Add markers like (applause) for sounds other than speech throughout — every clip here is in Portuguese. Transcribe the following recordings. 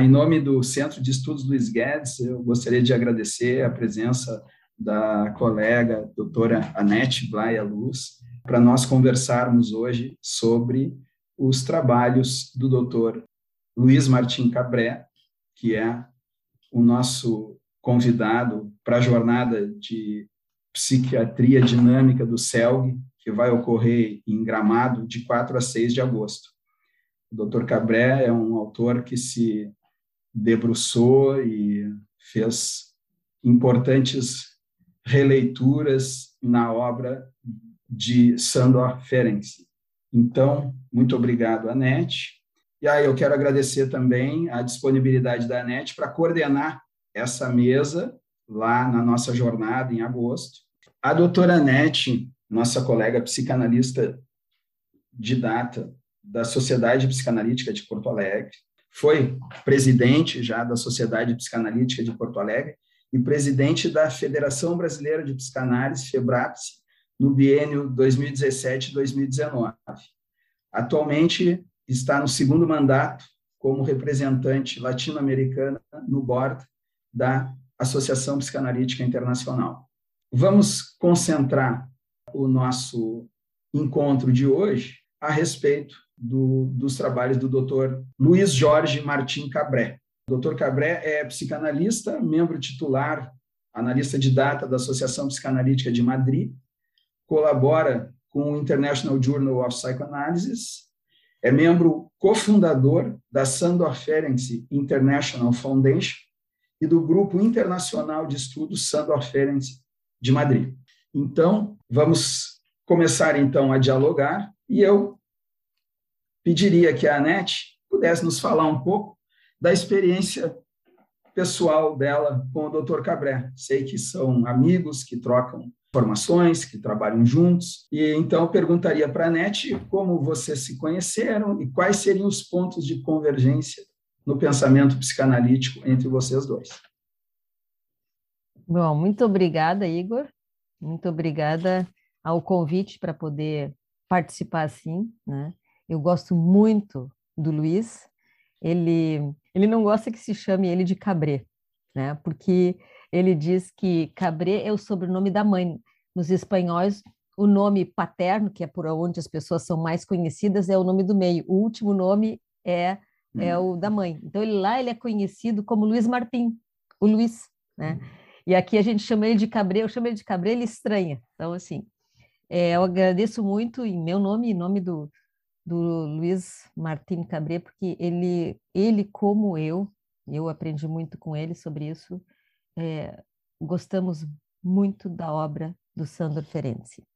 em nome do Centro de Estudos Luiz Guedes, eu gostaria de agradecer a presença da colega doutora Anete Blaia Luz, para nós conversarmos hoje sobre os trabalhos do doutor Luiz Martim Cabré, que é o nosso convidado para a jornada de psiquiatria dinâmica do CELG, que vai ocorrer em Gramado de 4 a 6 de agosto. O Dr. Cabré é um autor que se debruçou e fez importantes releituras na obra de Sandor Ferenczi. Então, muito obrigado, Anete. E aí eu quero agradecer também a disponibilidade da Anete para coordenar essa mesa lá na nossa jornada em agosto. A doutora Anete, nossa colega psicanalista de data da Sociedade Psicanalítica de Porto Alegre, foi presidente já da Sociedade Psicanalítica de Porto Alegre e presidente da Federação Brasileira de Psicanálise, FEBRAPSE, no biênio 2017-2019. Atualmente está no segundo mandato como representante latino-americana no board da Associação Psicanalítica Internacional. Vamos concentrar o nosso encontro de hoje a respeito do, dos trabalhos do Dr. Luiz Jorge Martim Cabré. O Dr. Cabré é psicanalista, membro titular, analista de data da Associação Psicanalítica de Madrid colabora com o International Journal of Psychoanalysis, é membro cofundador da Sandor Ferenczi International Foundation e do Grupo Internacional de Estudos Sandor Ferenczi de Madrid. Então, vamos começar então a dialogar e eu pediria que a Anete pudesse nos falar um pouco da experiência pessoal dela com o Dr. Cabré. Sei que são amigos que trocam formações, que trabalham juntos. E então perguntaria para a NET como vocês se conheceram e quais seriam os pontos de convergência no pensamento psicanalítico entre vocês dois. Bom, muito obrigada, Igor. Muito obrigada ao convite para poder participar assim, né? Eu gosto muito do Luiz. Ele ele não gosta que se chame ele de Cabré, né? Porque ele diz que Cabré é o sobrenome da mãe. Nos espanhóis, o nome paterno, que é por onde as pessoas são mais conhecidas, é o nome do meio. O último nome é é o da mãe. Então ele lá ele é conhecido como Luiz Martim, o Luiz, né? Uhum. E aqui a gente chama ele de Cabré, eu chamo ele de Cabré, ele estranha. Então assim, é, eu agradeço muito em meu nome e em nome do do Luiz Martim Cabré, porque ele ele como eu, eu aprendi muito com ele sobre isso é, gostamos muito da obra do Sandor Ferenczi,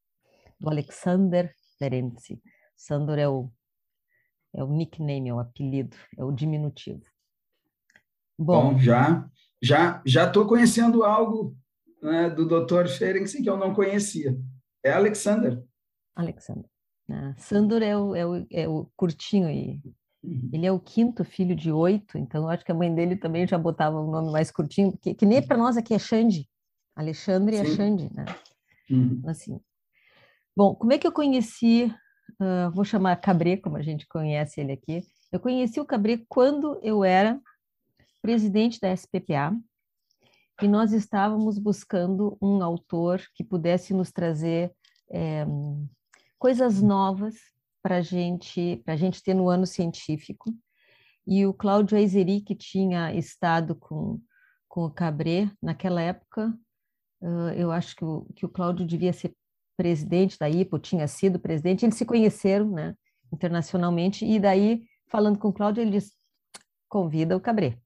do Alexander Ferenczi. Sandor é o, é o nickname, é o apelido, é o diminutivo. Bom, Bom já já já estou conhecendo algo né, do Dr. Ferenczi que eu não conhecia. É Alexander. Alexander. Ah, Sandor é o, é, o, é o curtinho e Uhum. Ele é o quinto filho de oito, então acho que a mãe dele também já botava um nome mais curtinho, que, que nem para nós aqui é Xande. Alexandre é Sim. é Xande, né? Uhum. Assim. Bom, como é que eu conheci, uh, vou chamar Cabré, como a gente conhece ele aqui, eu conheci o Cabré quando eu era presidente da SPPA e nós estávamos buscando um autor que pudesse nos trazer é, coisas novas para gente, a gente ter no ano científico. E o Cláudio Aizeri, que tinha estado com, com o Cabré naquela época, uh, eu acho que o, que o Cláudio devia ser presidente da IPO, tinha sido presidente, eles se conheceram né, internacionalmente, e daí, falando com o Cláudio, ele disse, convida o Cabré.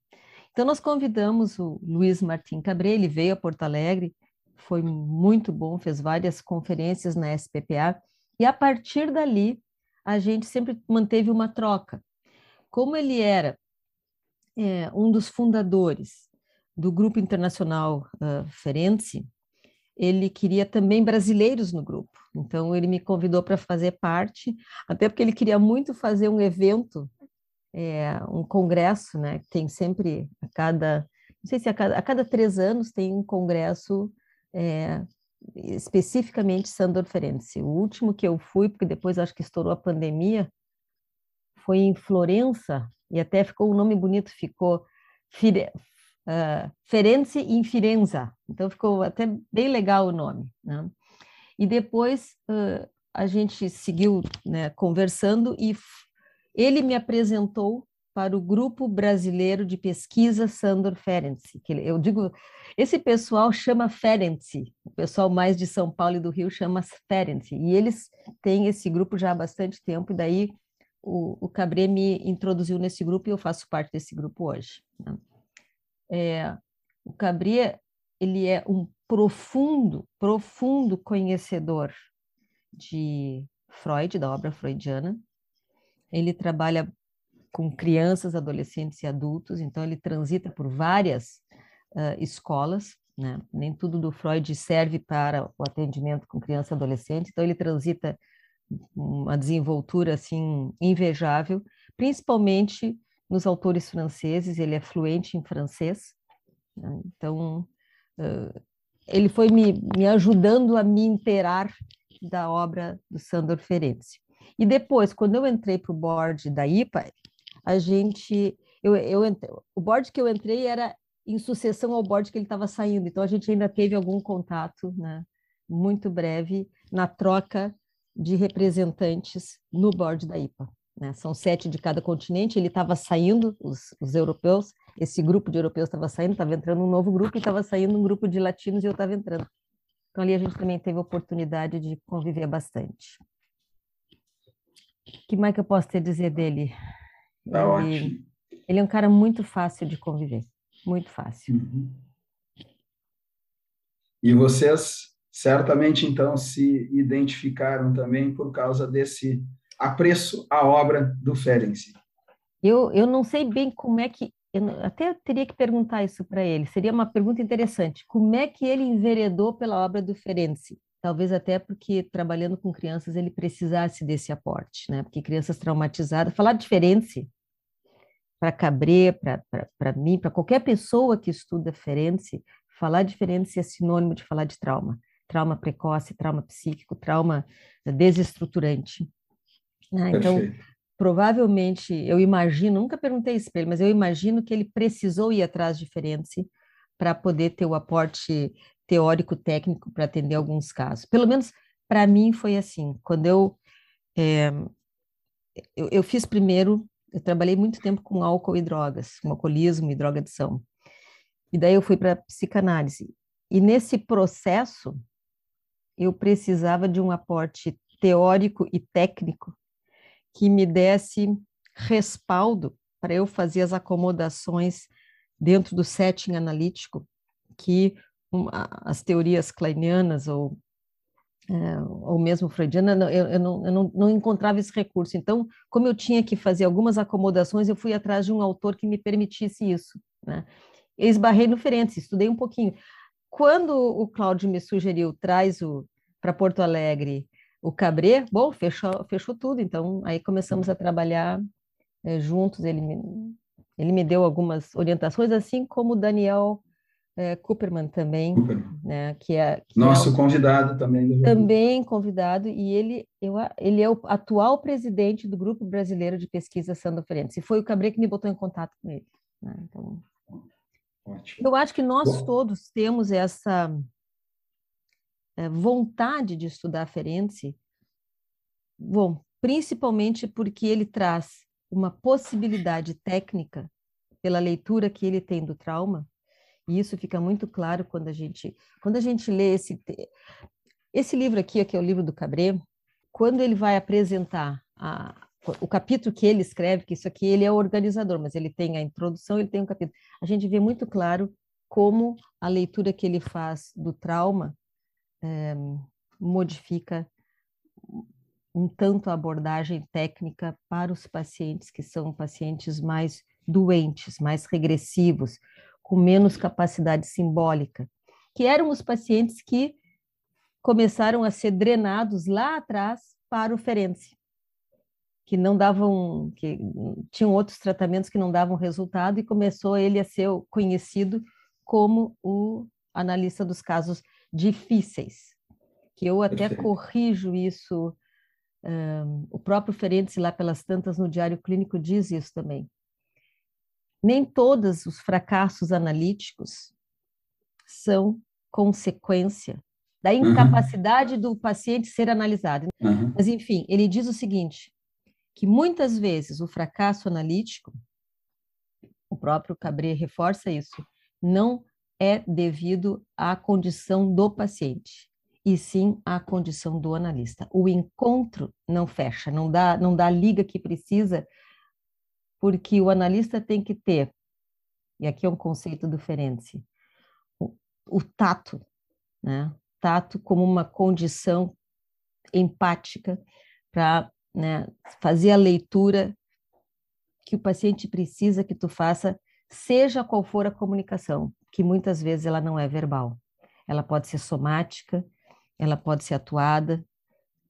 Então, nós convidamos o Luiz Martim Cabré, ele veio a Porto Alegre, foi muito bom, fez várias conferências na SPPA, e a partir dali, a gente sempre manteve uma troca. Como ele era é, um dos fundadores do Grupo Internacional uh, ele queria também brasileiros no grupo. Então, ele me convidou para fazer parte, até porque ele queria muito fazer um evento, é, um congresso, né? Tem sempre a cada, não sei se a cada, a cada três anos tem um congresso é, especificamente Sandor Ferenczi. O último que eu fui, porque depois acho que estourou a pandemia, foi em Florença, E até ficou um nome bonito, ficou Fire, uh, in Firenza. Então ficou até bem legal o nome. Né? E depois uh, a gente seguiu né, conversando e ele me apresentou para o Grupo Brasileiro de Pesquisa Sandor Ferenczi, que eu digo, esse pessoal chama Ferenczi, o pessoal mais de São Paulo e do Rio chama Ferenczi, e eles têm esse grupo já há bastante tempo, e daí o, o Cabré me introduziu nesse grupo e eu faço parte desse grupo hoje. Né? É, o Cabré, ele é um profundo, profundo conhecedor de Freud, da obra freudiana, ele trabalha com crianças, adolescentes e adultos, então ele transita por várias uh, escolas, né? nem tudo do Freud serve para o atendimento com criança e adolescente, então ele transita uma desenvoltura assim invejável, principalmente nos autores franceses, ele é fluente em francês, né? então uh, ele foi me, me ajudando a me inteirar da obra do Sandor Ferenczi. E depois, quando eu entrei para o board da IPA, a gente, eu, eu o board que eu entrei era em sucessão ao board que ele estava saindo, então a gente ainda teve algum contato, né, muito breve, na troca de representantes no board da IPA. Né? São sete de cada continente, ele estava saindo, os, os, europeus, esse grupo de europeus estava saindo, estava entrando um novo grupo, e estava saindo um grupo de latinos e eu estava entrando. Então ali a gente também teve a oportunidade de conviver bastante. O que mais que eu posso te dizer dele? Tá ele, ótimo. Ele é um cara muito fácil de conviver, muito fácil. Uhum. E vocês certamente então se identificaram também por causa desse apreço à obra do Ferenczi. Eu, eu não sei bem como é que eu até teria que perguntar isso para ele. Seria uma pergunta interessante. Como é que ele enveredou pela obra do Ferenczi? talvez até porque trabalhando com crianças ele precisasse desse aporte, né? Porque crianças traumatizadas, falar diferente para Cabré, para mim, para qualquer pessoa que estuda Ferenczi, falar diferente é sinônimo de falar de trauma. Trauma precoce, trauma psíquico, trauma desestruturante. Ah, então, provavelmente, eu imagino, nunca perguntei isso para ele, mas eu imagino que ele precisou ir atrás de Ferenczi para poder ter o aporte teórico técnico para atender alguns casos. Pelo menos para mim foi assim. Quando eu, é, eu, eu fiz primeiro, eu trabalhei muito tempo com álcool e drogas, com alcoolismo e drogadição. E daí eu fui para psicanálise. E nesse processo eu precisava de um aporte teórico e técnico que me desse respaldo para eu fazer as acomodações dentro do setting analítico que as teorias kleinianas ou ou mesmo freudiana, eu, eu, não, eu não, não, encontrava esse recurso. Então, como eu tinha que fazer algumas acomodações, eu fui atrás de um autor que me permitisse isso. Né? Eu esbarrei no Ferenc, estudei um pouquinho. Quando o Cláudio me sugeriu, traz o para Porto Alegre o Cabré, bom, fechou, fechou tudo. Então, aí começamos a trabalhar é, juntos. Ele me, ele me deu algumas orientações, assim como o Daniel é, Cooperman também, né, que é que é nosso é o, convidado também. Também convidado e ele eu, ele é o atual presidente do grupo brasileiro de pesquisa Sandro Ferenc. E foi o Cabré que me botou em contato com ele. Né? Então, Ótimo. eu acho que nós Bom. todos temos essa é, vontade de estudar Ferenc. Bom, principalmente porque ele traz uma possibilidade técnica pela leitura que ele tem do trauma e isso fica muito claro quando a gente, quando a gente lê esse, esse livro aqui, que é o livro do Cabré, quando ele vai apresentar a, o capítulo que ele escreve, que isso aqui ele é o organizador, mas ele tem a introdução, ele tem um capítulo. A gente vê muito claro como a leitura que ele faz do trauma é, modifica um tanto a abordagem técnica para os pacientes que são pacientes mais doentes, mais regressivos, com menos capacidade simbólica, que eram os pacientes que começaram a ser drenados lá atrás para o Ferenczi, que não davam, que tinham outros tratamentos que não davam resultado e começou ele a ser conhecido como o analista dos casos difíceis, que eu até Perfeito. corrijo isso, um, o próprio Ferenczi lá pelas tantas no Diário Clínico diz isso também, nem todos os fracassos analíticos são consequência da incapacidade uhum. do paciente ser analisado. Uhum. Mas, enfim, ele diz o seguinte, que muitas vezes o fracasso analítico, o próprio Cabré reforça isso, não é devido à condição do paciente, e sim à condição do analista. O encontro não fecha, não dá, não dá a liga que precisa, porque o analista tem que ter, e aqui é um conceito do o, o tato, né? tato como uma condição empática para né, fazer a leitura que o paciente precisa que tu faça, seja qual for a comunicação, que muitas vezes ela não é verbal. Ela pode ser somática, ela pode ser atuada,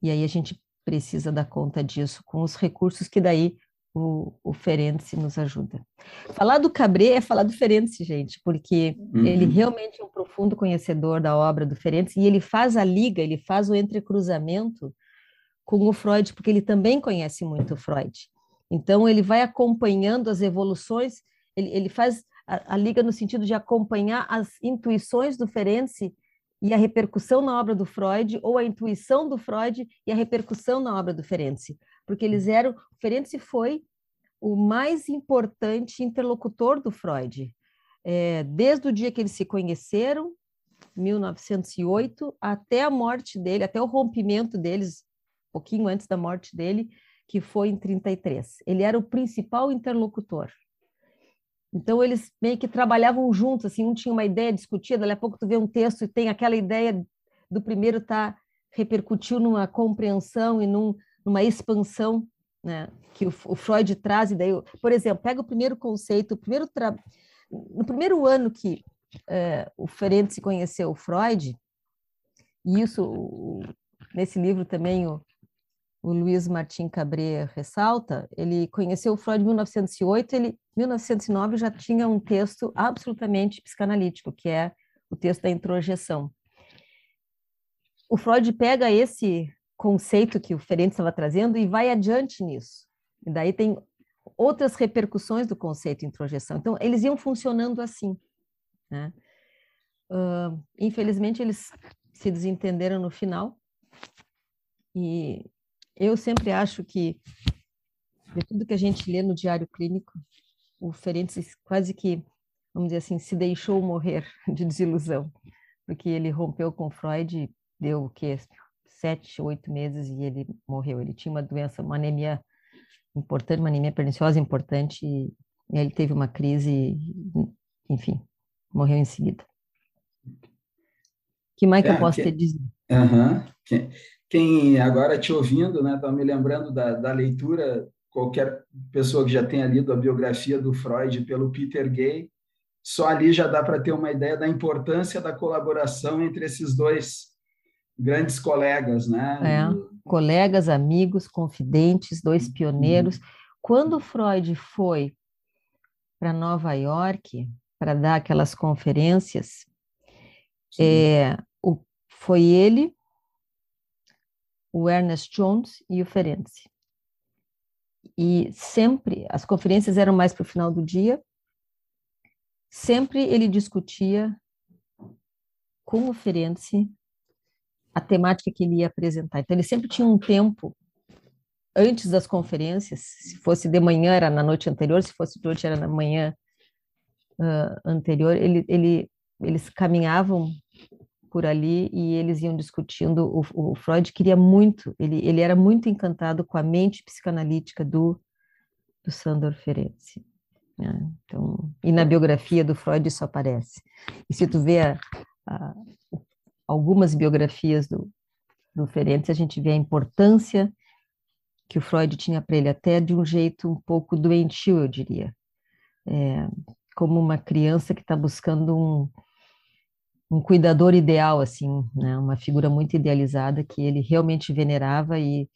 e aí a gente precisa dar conta disso com os recursos que daí o, o Ferenczi nos ajuda. Falar do Cabré é falar do Ferenczi, gente, porque uhum. ele realmente é um profundo conhecedor da obra do Ferenczi e ele faz a liga, ele faz o entrecruzamento com o Freud, porque ele também conhece muito o Freud. Então, ele vai acompanhando as evoluções, ele, ele faz a, a, liga no sentido de acompanhar as intuições do Ferenczi e a repercussão na obra do Freud, ou a intuição do Freud e a repercussão na obra do Ferenczi porque eles eram. O Ferenczi foi o mais importante interlocutor do Freud. É, desde o dia que eles se conheceram, 1908, até a morte dele, até o rompimento deles, um pouquinho antes da morte dele, que foi em 33. Ele era o principal interlocutor. Então, eles meio que trabalhavam juntos, assim, um tinha uma ideia, discutia, daqui a pouco tu vê um texto e tem aquela ideia do primeiro tá repercutiu numa compreensão e num, numa expansão né, que o, o, Freud traz. E daí, por exemplo, pega o primeiro conceito, o primeiro tra... no primeiro ano que é, o Ferenczi conheceu o Freud, e isso o, nesse livro também o, o Luiz Martin Cabré ressalta, ele conheceu o Freud em 1908, ele, em 1909 já tinha um texto absolutamente psicanalítico, que é o texto da introjeção. O Freud pega esse conceito que o Ferenc estava trazendo e vai adiante nisso. E daí tem outras repercussões do conceito introjeção. Então, eles iam funcionando assim. Né? Uh, infelizmente, eles se desentenderam no final. E eu sempre acho que, de tudo que a gente lê no diário clínico, o Ferenc quase que, vamos dizer assim, se deixou morrer (laughs) de desilusão, porque ele rompeu com Freud e deu o quê? Sete, oito meses e ele morreu. Ele tinha uma doença, uma anemia importante, uma anemia perniciosa importante, e ele teve uma crise, enfim, morreu em seguida. que mais que é, eu posso que, te dizer? Uh quem, quem, agora te ouvindo, né, tá me lembrando da, da leitura, qualquer pessoa que já tenha lido a biografia do Freud pelo Peter Gay, só ali já dá para ter uma ideia da importância da colaboração entre esses dois grandes colegas, né? É, colegas, amigos, confidentes, dois uhum. pioneiros. Quando Freud foi para Nova York para dar aquelas conferências, é, o, foi ele, o Ernest Jones e o Ferenczi. E sempre, as conferências eram mais para o final do dia, sempre ele discutia com o Ferenczi a temática que ele ia apresentar. Então, ele sempre tinha um tempo antes das conferências, se fosse de manhã era na noite anterior, se fosse de noite era na manhã uh, anterior, ele, ele, eles caminhavam por ali e eles iam discutindo. O, o, Freud queria muito, ele, ele era muito encantado com a mente psicanalítica do, do Sandor Ferenczi. Né? Então, e na biografia do Freud isso aparece. E se tu vê a, a, o algumas biografias do, do Ferenczi, a gente vê a importância que o Freud tinha para ele, até de um jeito um pouco doentio, eu diria. É, como uma criança que está buscando um, um cuidador ideal, assim, né? uma figura muito idealizada que ele realmente venerava e,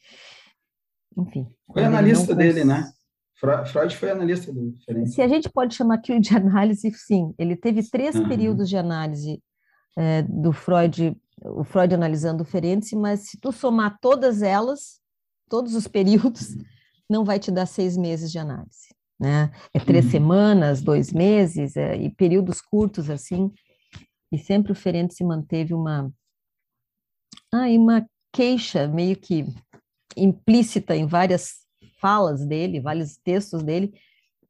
enfim. Foi analista dele, né? Freud foi analista do Ferenczi. Se a gente pode chamar aquilo de análise, sim. Ele teve três uhum. períodos de análise é, do Freud, o Freud analisando o Ferenczi, mas se tu somar todas elas, todos os períodos, (laughs) não vai te dar seis meses de análise. né? É três uhum. semanas, dois meses, é, e períodos curtos assim. E sempre o Ferenc se manteve uma, ah, uma queixa meio que implícita em várias falas dele, vários textos dele,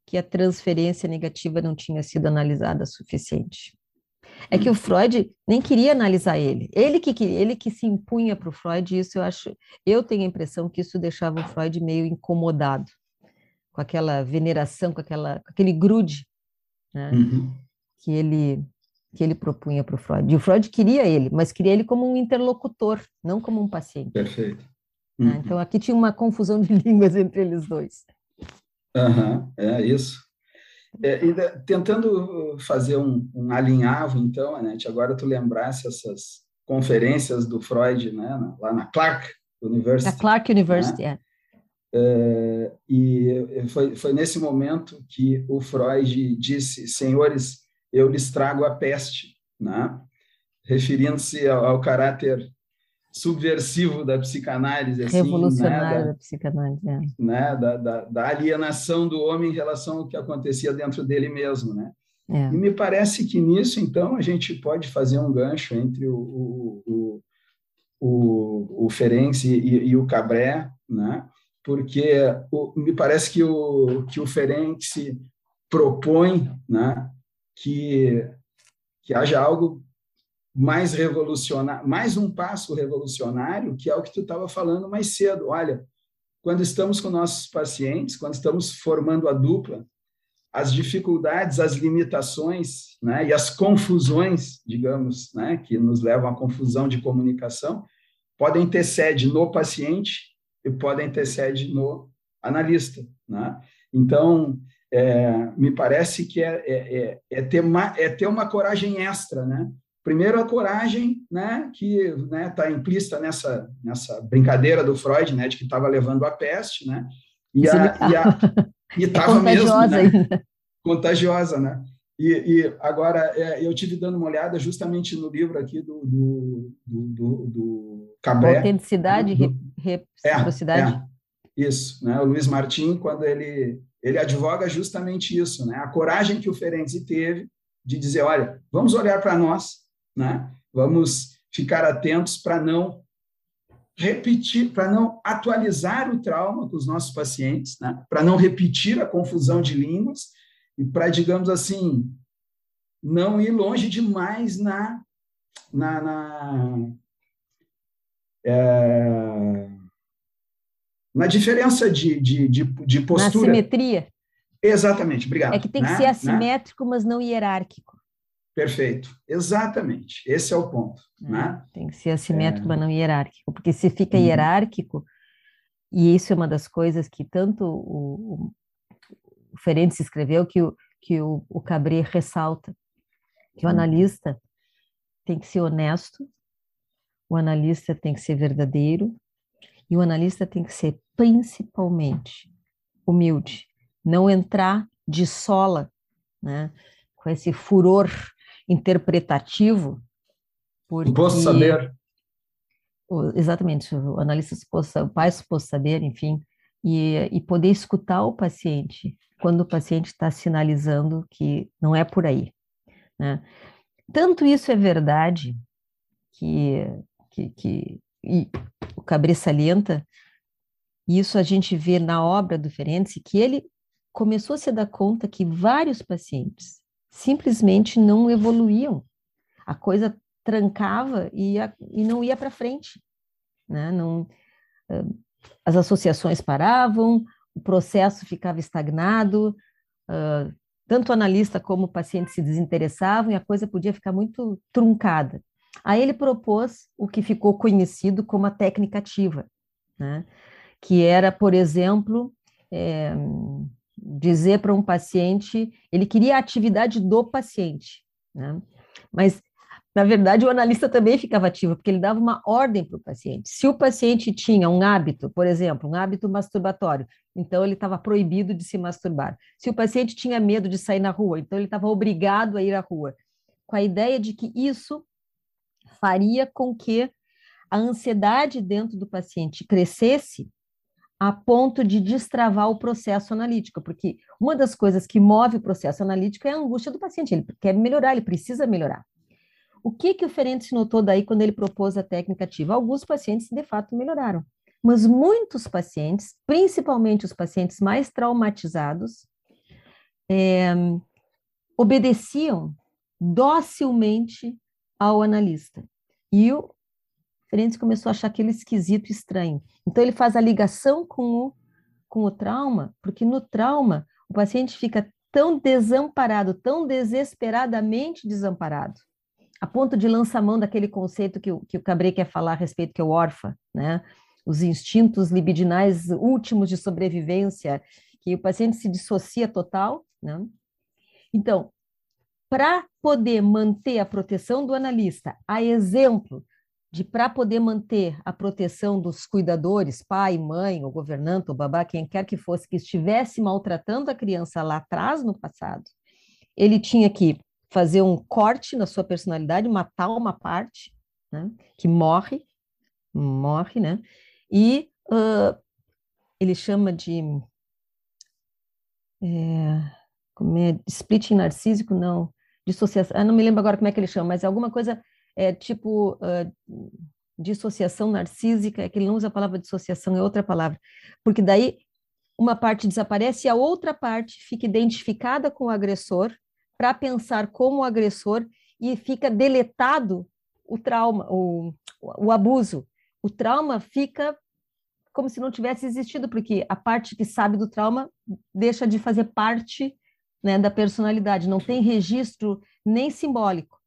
que a transferência negativa não tinha sido analisada suficiente. É que o Freud nem queria analisar ele. Ele que ele que se impunha para o Freud, isso eu acho, eu tenho a impressão que isso deixava o Freud meio incomodado com aquela veneração, com aquela com aquele grude, né? Uhum. Que ele que ele propunha para o Freud. E o Freud queria ele, mas queria ele como um interlocutor, não como um paciente. Perfeito. Né? Uhum. Então aqui tinha uma confusão de (laughs) línguas entre eles dois. Uhum, é isso. É, tentando fazer um, um, alinhavo, então, Anete, agora tu lembrasse essas conferências do Freud, né, lá na Clark University. Na Clark University, né? é. É, e foi, foi nesse momento que o Freud disse, senhores, eu lhes trago a peste, né? referindo-se ao, ao, caráter subversivo da psicanálise, assim, revolucionário né? da, da, psicanálise, é. né? Da, da, da, alienação do homem em relação ao que acontecia dentro dele mesmo, né? É. E me parece que nisso, então, a gente pode fazer um gancho entre o, o, o, o, Ferenc e, e, o Cabré, né? Porque o, me parece que o, que o Ferenc propõe, né? Que, que haja algo mais revolucionário, mais um passo revolucionário, que é o que tu estava falando mais cedo. Olha, quando estamos com nossos pacientes, quando estamos formando a dupla, as dificuldades, as limitações, né, e as confusões, digamos, né, que nos levam à confusão de comunicação, podem ter sede no paciente e podem ter sede no analista, né? Então, é, me parece que é, é, é, é ter uma, é ter uma coragem extra, né? Primeiro, a coragem, né, que está né, tá implícita nessa, nessa brincadeira do Freud, né, de que estava levando a peste, né, e estava (laughs) é mesmo, né, contagiosa, né, e, e agora é, eu tive dando uma olhada justamente no livro aqui do do, do, do, Cabré. Autenticidade e reciprocidade. É, é, isso, né, o Luiz Martin, quando ele ele advoga justamente isso, né, a coragem que o Ferenczi teve de dizer, olha, vamos olhar para nós, né? Vamos ficar atentos para não repetir, para não atualizar o trauma com os nossos pacientes, né? para não repetir a confusão de línguas e para, digamos assim, não ir longe demais na, na, na, é, na diferença de, de, de, de postura. Na simetria. Exatamente, obrigado. É que tem que né? ser assimétrico, né? mas não hierárquico. Perfeito, exatamente. Esse é o ponto. É, né? Tem que ser assimétrico, é... mas não hierárquico, porque se fica uhum. hierárquico, e isso é uma das coisas que tanto o, o Ferenc escreveu, que o, que o, o Cabré ressalta, que o uhum. analista tem que ser honesto, o analista tem que ser verdadeiro, e o analista tem que ser principalmente humilde, não entrar de sola, né, com esse furor interpretativo. Porque... Suposto saber. Exatamente, o analista suposto, o pai suposto saber, enfim, e, e poder escutar o paciente quando o paciente está sinalizando que não é por aí. Né? Tanto isso é verdade que, que, que o Cabré salienta, isso a gente vê na obra do Ferenczi, que ele começou a se dar conta que vários pacientes simplesmente não evoluíam. A coisa trancava e, a, e não ia para frente. Né? Não, as associações paravam, o processo ficava estagnado, tanto o analista como o paciente se desinteressavam e a coisa podia ficar muito truncada. Aí ele propôs o que ficou conhecido como a técnica ativa, né? que era, por exemplo, é, dizer para um paciente, ele queria a atividade do paciente, né? Mas na verdade, o analista também ficava ativo, porque ele dava uma ordem para o paciente. Se o paciente tinha um hábito, por exemplo, um hábito masturbatório, então ele estava proibido de se masturbar. Se o paciente tinha medo de sair na rua, então ele estava obrigado a ir à rua. Com a ideia de que isso faria com que a ansiedade dentro do paciente crescesse a ponto de destravar o processo analítico, porque uma das coisas que move o processo analítico é a angústia do paciente, ele quer melhorar, ele precisa melhorar. O que, que o Ferenc notou daí quando ele propôs a técnica ativa? Alguns pacientes, de fato, melhoraram, mas muitos pacientes, principalmente os pacientes mais traumatizados, é, obedeciam docilmente ao analista. E o Ferenc começou a achar aquilo esquisito, estranho. Então, ele faz a ligação com o, com o trauma, porque no trauma, o paciente fica tão desamparado, tão desesperadamente desamparado, a ponto de lançar mão daquele conceito que o, que o Cabré quer falar a respeito, que é o órfã, né? Os instintos libidinais últimos de sobrevivência, que o paciente se dissocia total, né? Então, para poder manter a proteção do analista, a exemplo de para poder manter a proteção dos cuidadores, pai, mãe, ou governante, ou babá, quem quer que fosse, que estivesse maltratando a criança lá atrás no passado, ele tinha que fazer um corte na sua personalidade, matar uma parte, né, que morre, morre, né, e uh, ele chama de é, como é, splitting narcísico, não, dissociação, eu não me lembro agora como é que ele chama, mas é alguma coisa é tipo uh, dissociação narcísica, é que ele não usa a palavra dissociação, é outra palavra, porque daí uma parte desaparece e a outra parte fica identificada com o agressor para pensar como o agressor e fica deletado o trauma, o, o abuso. O trauma fica como se não tivesse existido, porque a parte que sabe do trauma deixa de fazer parte né, da personalidade, não tem registro nem simbólico.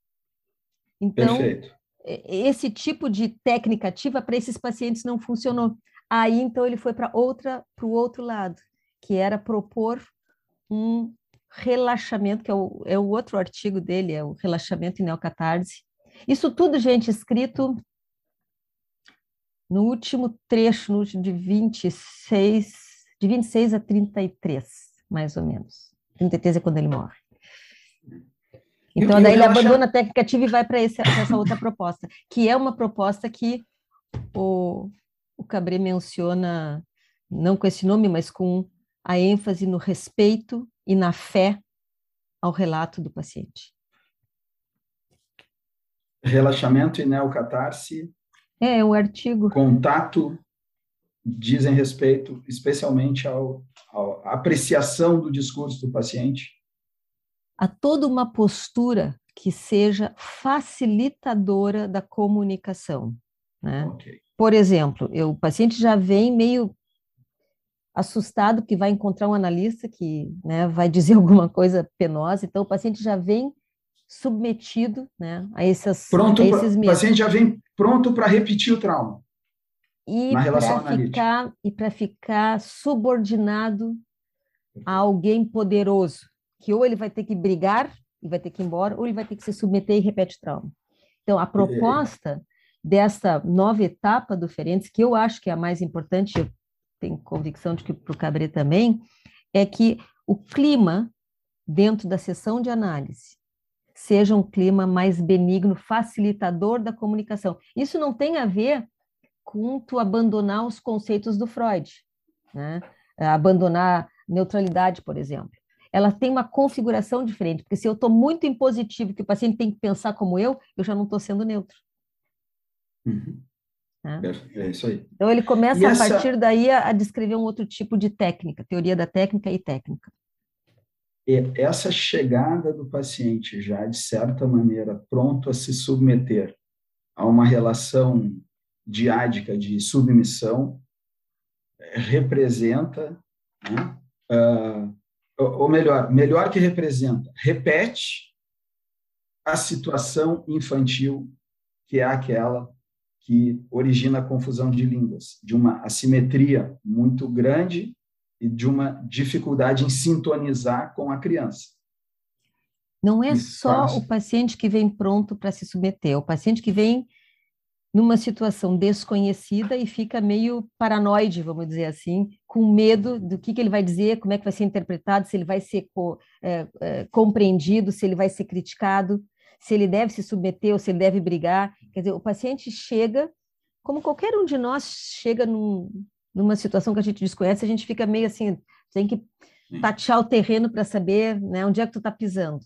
Então, Perfeito. esse tipo de técnica ativa para esses pacientes não funcionou. Aí, então, ele foi para outra, para o outro lado, que era propor um relaxamento, que é o, é o outro artigo dele, é o relaxamento em neocatarse. Isso tudo, gente, escrito no último trecho, no último de 26, de 26 a 33, mais ou menos. 33 é quando ele morre. Então, daí ele abandona a técnica ativa e vai para essa outra proposta, que é uma proposta que o, o Cabré menciona, não com esse nome, mas com a ênfase no respeito e na fé ao relato do paciente. Relaxamento e neocatarse. É, o artigo. Contato dizem respeito especialmente ao, à apreciação do discurso do paciente a toda uma postura que seja facilitadora da comunicação. Né? Okay. Por exemplo, eu, o paciente já vem meio assustado que vai encontrar um analista que né, vai dizer (laughs) alguma coisa penosa, então o paciente já vem submetido né, a, essas, pronto a esses O paciente já vem pronto para repetir o trauma. E para ficar, e ficar subordinado a alguém poderoso, que ou ele vai ter que brigar e vai ter que ir embora, ou ele vai ter que se submeter e repete trauma. Então, a proposta dessa nova etapa do Ferenc, que eu acho que é a mais importante, eu tenho convicção de que para o Cabré também, é que o clima dentro da sessão de análise seja um clima mais benigno, facilitador da comunicação. Isso não tem a ver com tu abandonar os conceitos do Freud, né? abandonar neutralidade, por exemplo ela tem uma configuração diferente, porque se eu estou muito impositivo, que o paciente tem que pensar como eu, eu já não estou sendo neutro. Uhum. Né? É isso aí. Então ele começa e a essa... partir daí a, a, descrever um outro tipo de técnica, teoria da técnica e técnica. E essa chegada do paciente já, de certa maneira, pronto a se submeter a uma relação diádica de submissão, representa né, uh, ou melhor, melhor que representa, repete a situação infantil que é aquela que origina a confusão de línguas, de uma assimetria muito grande e de uma dificuldade em sintonizar com a criança. Não é Isso só faz... o paciente que vem pronto para se submeter, é o paciente que vem numa situação desconhecida e fica meio paranoide, vamos dizer assim, com medo do que, que ele vai dizer, como é que vai ser interpretado, se ele vai ser co, é, é, compreendido, se ele vai ser criticado, se ele deve se submeter ou se ele deve brigar. Quer dizer, o paciente chega, como qualquer um de nós chega num, numa situação que a gente desconhece, a gente fica meio assim, tem que tatear o terreno para saber né, onde é que tu está pisando.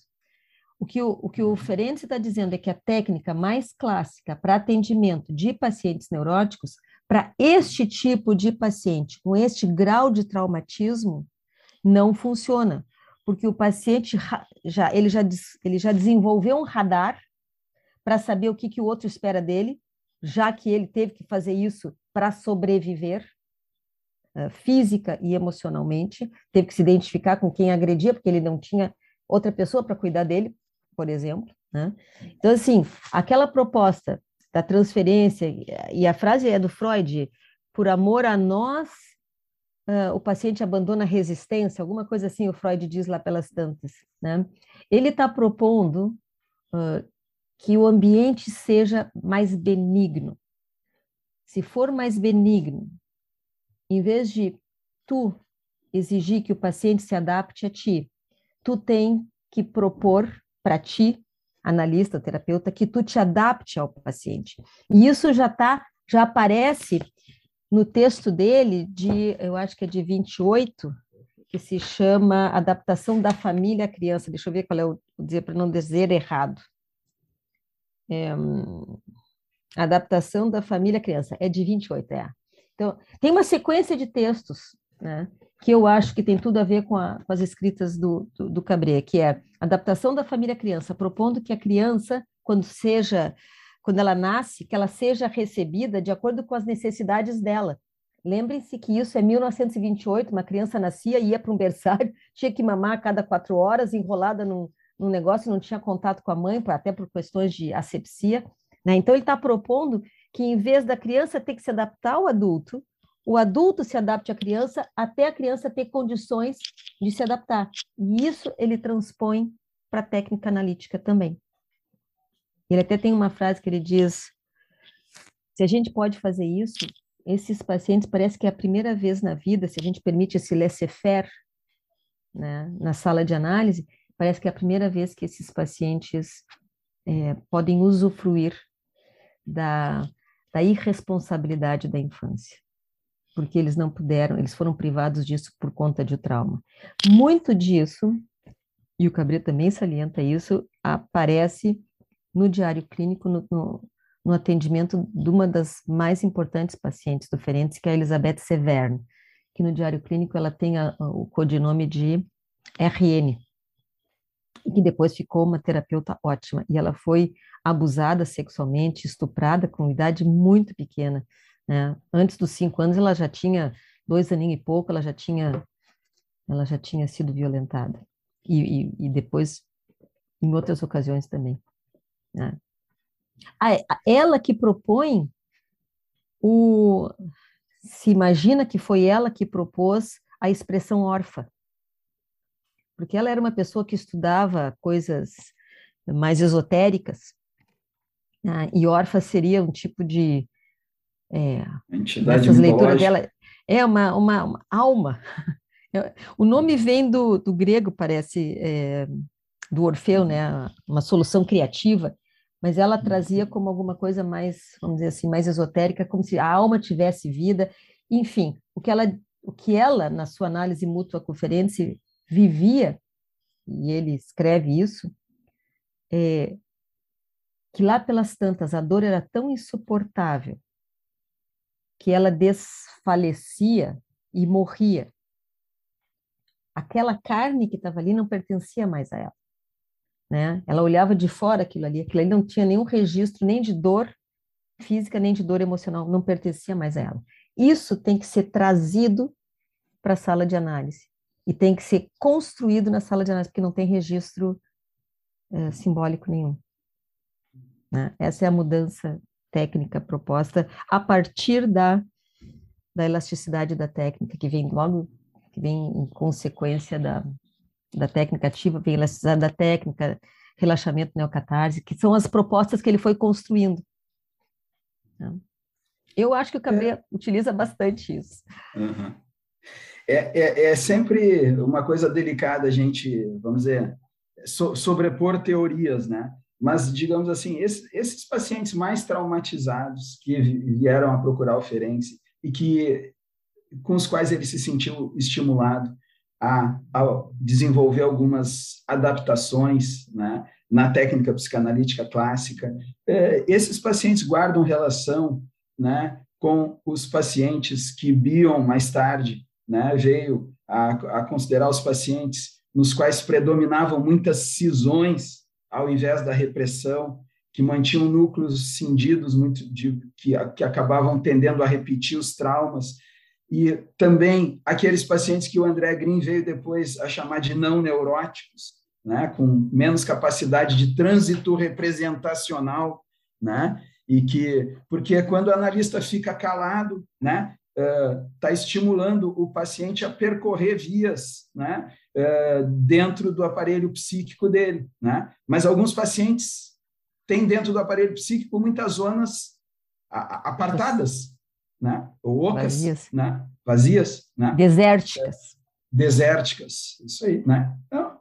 O que o, o, que o está dizendo é que a técnica mais clássica para atendimento de pacientes neuróticos, para este tipo de paciente, com este grau de traumatismo, não funciona, porque o paciente já ele já, ele já desenvolveu um radar para saber o que, que o outro espera dele, já que ele teve que fazer isso para sobreviver, uh, física e emocionalmente, teve que se identificar com quem agredia, porque ele não tinha outra pessoa para cuidar dele, por exemplo. Né? Então, assim, aquela proposta da transferência, e a frase é do Freud, por amor a nós, uh, o paciente abandona a resistência, alguma coisa assim o Freud diz lá pelas tantas. Né? Ele está propondo uh, que o ambiente seja mais benigno. Se for mais benigno, em vez de tu exigir que o paciente se adapte a ti, tu tem que propor para ti, analista, terapeuta, que tu te adapte ao paciente. E isso já tá, já aparece no texto dele de, eu acho que é de 28, que se chama Adaptação da Família à Criança. Deixa eu ver qual é o dizer para não dizer errado. É, adaptação da Família à Criança. É de 28, é. Então, tem uma sequência de textos, né? que eu acho que tem tudo a ver com, a, com as escritas do, do, do Cabré, que é adaptação da família criança, propondo que a criança, quando seja, quando ela nasce, que ela seja recebida de acordo com as necessidades dela. Lembrem-se que isso é 1928, uma criança nascia, ia para um berçário, (laughs) tinha que mamar a cada quatro horas, enrolada num, num negócio, não tinha contato com a mãe, até por questões de asepsia. Né? Então, ele está propondo que, em vez da criança ter que se adaptar ao adulto, o adulto se adapte à criança até a criança ter condições de se adaptar. E isso ele transpõe para a técnica analítica também. Ele até tem uma frase que ele diz: se a gente pode fazer isso, esses pacientes parece que é a primeira vez na vida, se a gente permite esse laissez-faire né, na sala de análise, parece que é a primeira vez que esses pacientes é, podem usufruir da, da irresponsabilidade da infância porque eles não puderam, eles foram privados disso por conta de trauma. Muito disso, e o Cabrera também salienta isso, aparece no diário clínico, no, no, no, atendimento de uma das mais importantes pacientes do Ferenc, que é a Elizabeth Severn, que no diário clínico ela tem a, o codinome de RN, e que depois ficou uma terapeuta ótima. E ela foi abusada sexualmente, estuprada com idade muito pequena. Né? Antes dos cinco anos, ela já tinha dois aninhos e pouco, ela já tinha, ela já tinha sido violentada. E, e, e depois, em outras ocasiões também. Né? ela que propõe o. Se imagina que foi ela que propôs a expressão órfã. Porque ela era uma pessoa que estudava coisas mais esotéricas, né? e órfã seria um tipo de é, Entidade essas leituras dela é uma, uma, uma alma. (laughs) O nome vem do, do grego, parece, é, do Orfeu, né? Uma solução criativa, mas ela trazia como alguma coisa mais, vamos dizer assim, mais esotérica, como se a alma tivesse vida. Enfim, o que ela, o que ela na sua análise mútua conferência vivia, e ele escreve isso, é, que lá pelas tantas a dor era tão insuportável que ela desfalecia e morria. Aquela carne que estava ali não pertencia mais a ela. Né? Ela olhava de fora aquilo ali, aquilo ali não tinha nenhum registro nem de dor física, nem de dor emocional, não pertencia mais a ela. Isso tem que ser trazido para a sala de análise e tem que ser construído na sala de análise, porque não tem registro é, simbólico nenhum. Né? Essa é a mudança técnica proposta a partir da, da elasticidade da técnica, que vem logo, que vem em consequência da, da técnica ativa, vem elasticidade da técnica, relaxamento neocatarse, que são as propostas que ele foi construindo. Né? Eu acho que o Cabré é. utiliza bastante isso. Uhum. É, é, é, sempre uma coisa delicada a gente, vamos dizer, so, sobrepor teorias, né? Mas, digamos assim, esses, esses pacientes mais traumatizados que vieram a procurar o Ferenc e que com os quais ele se sentiu estimulado a, a desenvolver algumas adaptações né, na técnica psicanalítica clássica. É, esses pacientes guardam relação né, com os pacientes que Bion, mais tarde, né, veio a, a considerar os pacientes nos quais predominavam muitas cisões ao invés da repressão, que mantinham núcleos cindidos muito de, que, que acabavam tendendo a repetir os traumas. E também aqueles pacientes que o André Green veio depois a chamar de não neuróticos, né, com menos capacidade de trânsito representacional, né, e que porque quando o analista fica calado, né, está estimulando o paciente a percorrer vias, né, uh, dentro do aparelho psíquico dele, né, mas alguns pacientes têm dentro do aparelho psíquico muitas zonas apartadas, né? Ocas, vazias, né? Vazias, né? Desérticas. Desérticas, isso aí, né? Então,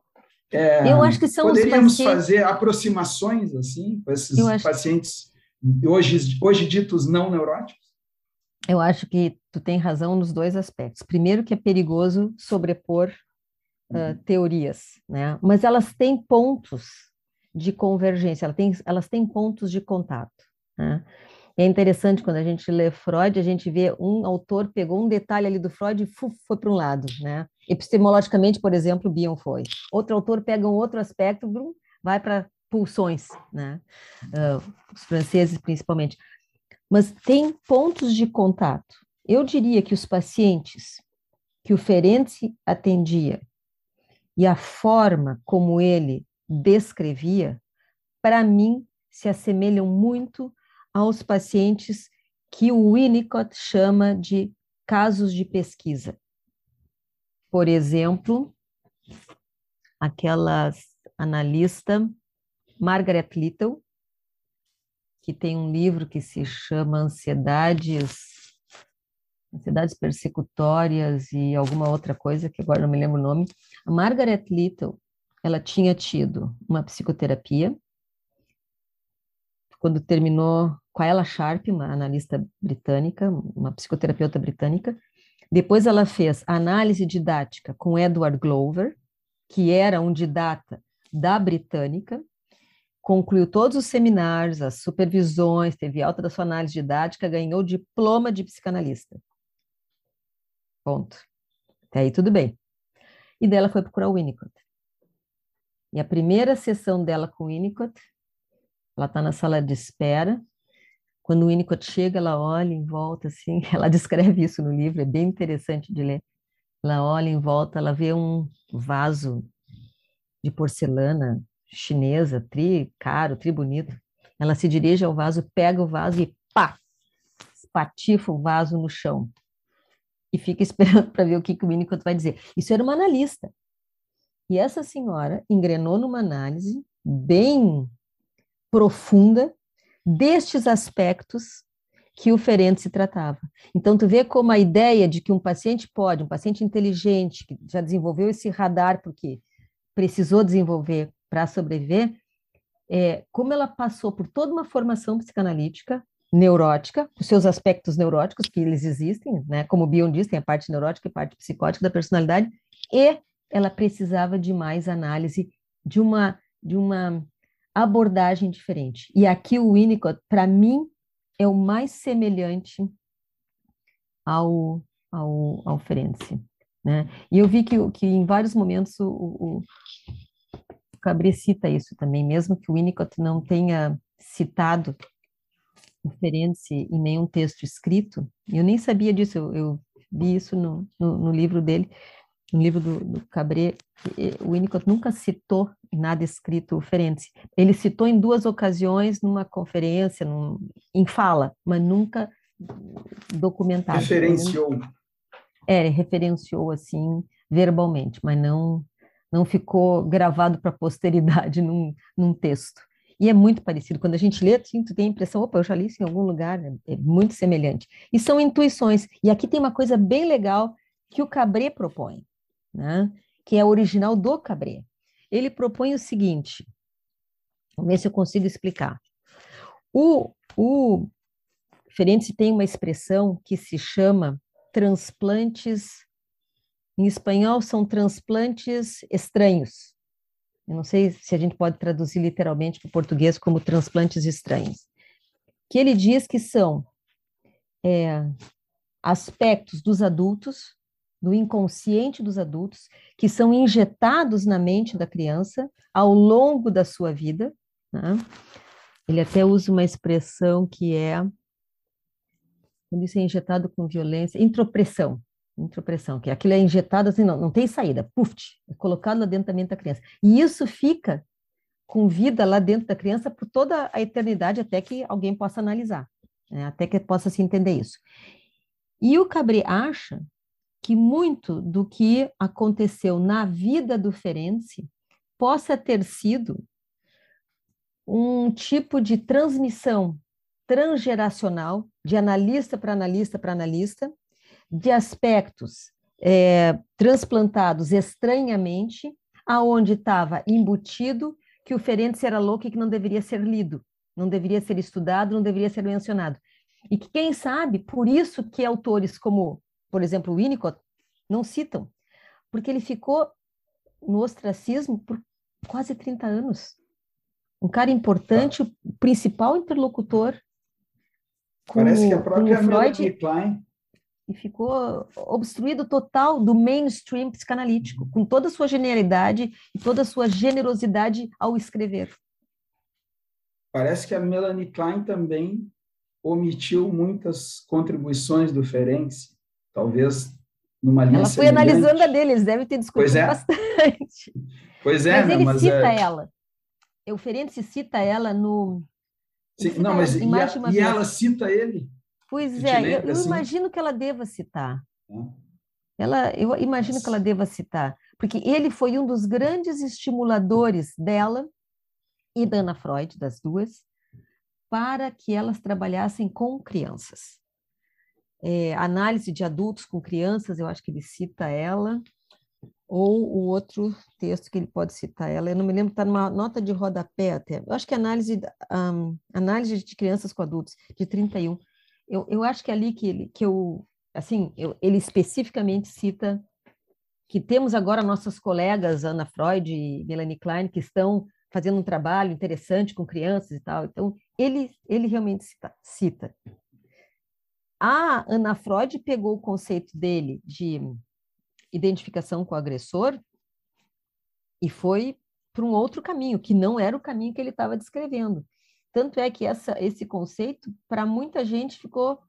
é, eu acho que são poderíamos pacientes... fazer aproximações assim com esses pacientes hoje hoje ditos não neuróticos. Eu acho que tu tem razão nos dois aspectos. Primeiro que é perigoso sobrepor uh, teorias, né? Mas elas têm pontos de convergência, elas têm, elas têm pontos de contato. Né? é interessante quando a gente lê Freud, a gente vê um autor pegou um detalhe ali do Freud e foi para um lado, né? Epistemologicamente, por exemplo, Bion foi. Outro autor pega um outro aspecto, vai para pulsões, né? Uh, os franceses principalmente. Mas tem pontos de contato. Eu diria que os pacientes que o Ferenczi atendia e a forma como ele descrevia, para mim, se assemelham muito aos pacientes que o Winnicott chama de casos de pesquisa. Por exemplo, aquela analista Margaret Little, que tem um livro que se chama Ansiedades, Ansiedades Persecutórias e alguma outra coisa, que agora não me lembro o nome. A Margaret Little, ela tinha tido uma psicoterapia quando terminou com a Ella Sharp, uma analista britânica, uma psicoterapeuta britânica. Depois ela fez análise didática com Edward Glover, que era um didata da britânica, concluiu todos os seminários, as supervisões, teve alta da sua análise didática, ganhou diploma de psicanalista. Ponto. Até aí tudo bem. E dela foi procurar o Winnicott. E a primeira sessão dela com o Winnicott ela está na sala de espera. Quando o Winnicott chega, ela olha em volta, assim, (laughs) ela descreve isso no livro, é bem interessante de ler. Ela olha em volta, ela vê um vaso de porcelana chinesa, tri caro, tri bonito. Ela se dirige ao vaso, pega o vaso e pá, espatifa o vaso no chão. E fica (laughs) esperando para ver o que, que o Winnicott vai dizer. Isso era uma analista. E essa senhora engrenou numa análise bem profunda destes aspectos que o Ferenc se tratava. Então, tu vê como a ideia de que um paciente pode, um paciente inteligente, que já desenvolveu esse radar porque precisou desenvolver para sobreviver, é, como ela passou por toda uma formação psicanalítica, neurótica, os seus aspectos neuróticos, que eles existem, né? como o Bion diz, tem a parte neurótica e a parte psicótica da personalidade, e ela precisava de mais análise, de uma, de uma abordagem diferente. E aqui o Winnicott, para mim, é o mais semelhante ao, ao, ao Ferenczi. Né? E eu vi que, que em vários momentos o, o, o Cabret cita isso também, mesmo que o Winnicott não tenha citado o Ferenczi em nenhum texto escrito, eu nem sabia disso, eu, eu vi isso no, no, no livro dele, no livro do, do Cabret, o Winnicott nunca citou nada escrito o Ferenczi. Ele citou em duas ocasiões numa conferência, num, em fala, mas nunca documentado. Referenciou. É, referenciou assim verbalmente, mas não não ficou gravado para a posteridade (laughs) num, num texto. E é muito parecido. Quando a gente lê, assim, tu tem a impressão, opa, eu já li isso em algum lugar, né? é muito semelhante. E são intuições. E aqui tem uma coisa bem legal que o Cabré propõe né? que é original do Cabré. Ele propõe o seguinte, vamos ver se eu consigo explicar. O, o Ferenczi tem uma expressão que se chama transplantes. Em espanhol, são transplantes estranhos. Eu não sei se a gente pode traduzir literalmente para o português como transplantes estranhos. Que ele diz que são é, aspectos dos adultos, do inconsciente dos adultos, que são injetados na mente da criança ao longo da sua vida. Né? Ele até usa uma expressão que é quando isso é injetado com violência, intropressão, intropressão, que aquilo é injetado assim, não, não tem saída, puf, é colocado lá dentro da mente da criança. E isso fica com vida lá dentro da criança por toda a eternidade até que alguém possa analisar, né? até que possa se entender isso. E o Cabri acha que muito do que aconteceu na vida do Ferenci possa ter sido um tipo de transmissão transgeracional, de analista para analista para analista, de aspectos é, transplantados estranhamente, aonde estava embutido que o Ferenc era louco e que não deveria ser lido, não deveria ser estudado, não deveria ser mencionado. E que, quem sabe, por isso que autores como, por exemplo, Winnicott não citam, porque ele ficou no ostracismo por quase 30 anos. Um cara importante, o principal interlocutor com, Parece que a própria Freud Klein e ficou obstruído total do mainstream psicanalítico, com toda a sua genialidade e toda a sua generosidade ao escrever. Parece que a Melanie Klein também omitiu muitas contribuições do Ferenc, talvez numa linha Ela foi semelhante. analisando a deles, deve ter discutido é. bastante. Pois é, mas não, ele mas cita é... ela. O Ferenc cita ela no Sim, não, mas e, a, e ela cita ele? Pois é, lembra, eu, eu assim? imagino que ela deva citar. Ela, eu imagino Nossa. que ela deva citar, porque ele foi um dos grandes estimuladores dela e da Ana Freud, das duas, para que elas trabalhassem com crianças. É, análise de adultos com crianças, eu acho que ele cita ela ou o outro texto que ele pode citar ela, eu não me lembro, está numa nota de rodapé até, eu acho que é análise, um, análise de crianças com adultos, de 31, eu, eu acho que é ali que ele, que eu, assim, eu, ele especificamente cita que temos agora nossas colegas Ana Freud e Melanie Klein que estão fazendo um trabalho interessante com crianças e tal, então ele, ele realmente cita, cita. A Ana Freud pegou o conceito dele de identificação com o agressor e foi para um outro caminho, que não era o caminho que ele estava descrevendo. Tanto é que essa, esse conceito, para muita gente, ficou